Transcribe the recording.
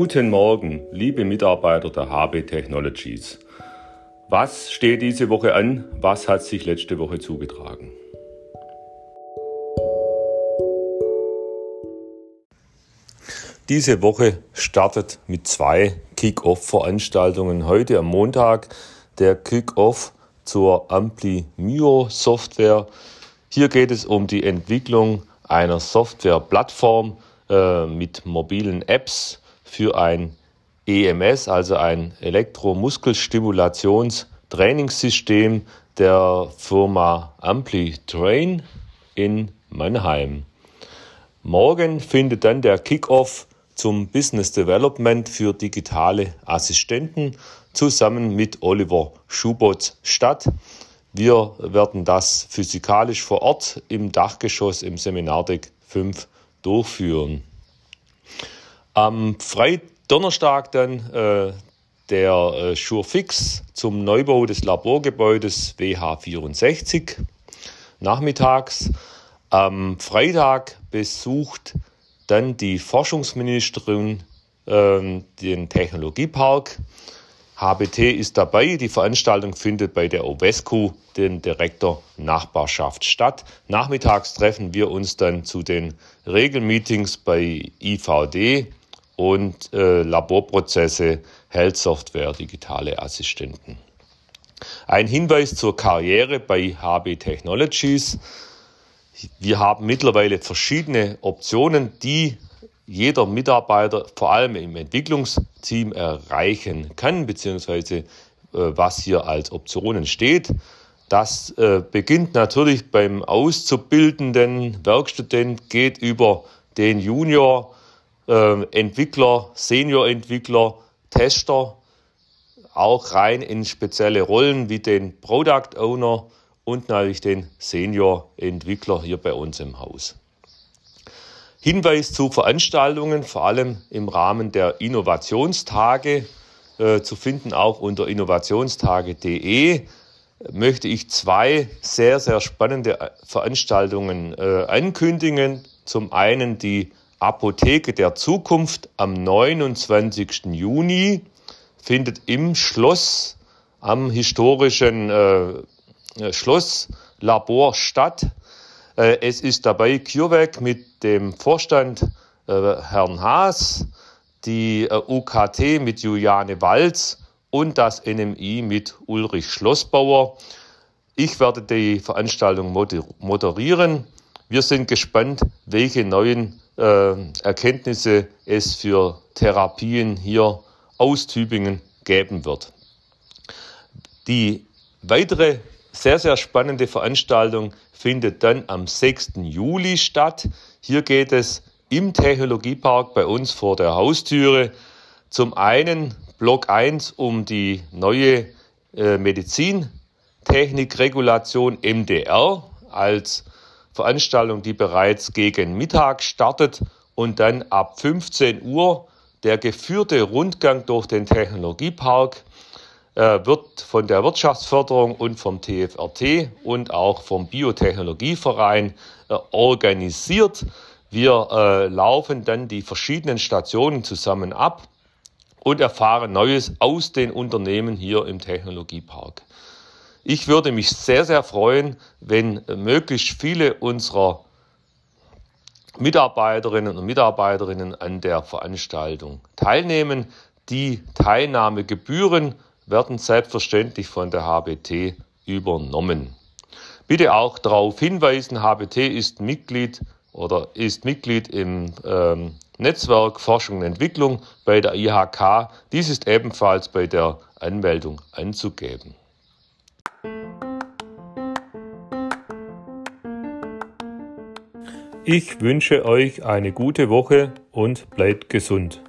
Guten Morgen, liebe Mitarbeiter der HB Technologies. Was steht diese Woche an? Was hat sich letzte Woche zugetragen? Diese Woche startet mit zwei Kick-Off-Veranstaltungen. Heute am Montag der Kick-Off zur Ampli Mio Software. Hier geht es um die Entwicklung einer Softwareplattform äh, mit mobilen Apps für ein EMS, also ein Elektromuskelstimulationstrainingssystem der Firma AmpliTrain in Mannheim. Morgen findet dann der Kickoff zum Business Development für digitale Assistenten zusammen mit Oliver Schubotz statt. Wir werden das physikalisch vor Ort im Dachgeschoss im Seminardeck 5 durchführen. Am Freitag dann äh, der äh, Schurfix zum Neubau des Laborgebäudes WH64 nachmittags. Am Freitag besucht dann die Forschungsministerin äh, den Technologiepark. HBT ist dabei. Die Veranstaltung findet bei der OVESCO, den Direktor Nachbarschaft, statt. Nachmittags treffen wir uns dann zu den Regelmeetings bei IVD und äh, Laborprozesse, Health Software, digitale Assistenten. Ein Hinweis zur Karriere bei HB Technologies. Wir haben mittlerweile verschiedene Optionen, die jeder Mitarbeiter vor allem im Entwicklungsteam erreichen kann, beziehungsweise äh, was hier als Optionen steht. Das äh, beginnt natürlich beim auszubildenden Werkstudent, geht über den Junior, äh, Entwickler, Senior-Entwickler, Tester, auch rein in spezielle Rollen wie den Product Owner und natürlich den Senior-Entwickler hier bei uns im Haus. Hinweis zu Veranstaltungen, vor allem im Rahmen der Innovationstage, äh, zu finden auch unter innovationstage.de, möchte ich zwei sehr, sehr spannende Veranstaltungen äh, ankündigen. Zum einen die Apotheke der Zukunft am 29. Juni findet im Schloss am historischen äh, Schlosslabor statt. Äh, es ist dabei CureVac mit dem Vorstand äh, Herrn Haas, die äh, UKT mit Juliane Walz und das NMI mit Ulrich Schlossbauer. Ich werde die Veranstaltung moderieren. Wir sind gespannt, welche neuen äh, Erkenntnisse es für Therapien hier aus Tübingen geben wird. Die weitere sehr, sehr spannende Veranstaltung findet dann am 6. Juli statt. Hier geht es im Technologiepark bei uns vor der Haustüre. Zum einen Block 1 um die neue äh, Medizintechnikregulation MDR als Veranstaltung, die bereits gegen Mittag startet und dann ab 15 Uhr der geführte Rundgang durch den Technologiepark äh, wird von der Wirtschaftsförderung und vom TFRT und auch vom Biotechnologieverein äh, organisiert. Wir äh, laufen dann die verschiedenen Stationen zusammen ab und erfahren Neues aus den Unternehmen hier im Technologiepark. Ich würde mich sehr, sehr freuen, wenn möglichst viele unserer Mitarbeiterinnen und Mitarbeiterinnen an der Veranstaltung teilnehmen. Die Teilnahmegebühren werden selbstverständlich von der HBT übernommen. Bitte auch darauf hinweisen, HBT ist Mitglied oder ist Mitglied im ähm, Netzwerk Forschung und Entwicklung bei der IHK. Dies ist ebenfalls bei der Anmeldung anzugeben. Ich wünsche euch eine gute Woche und bleibt gesund.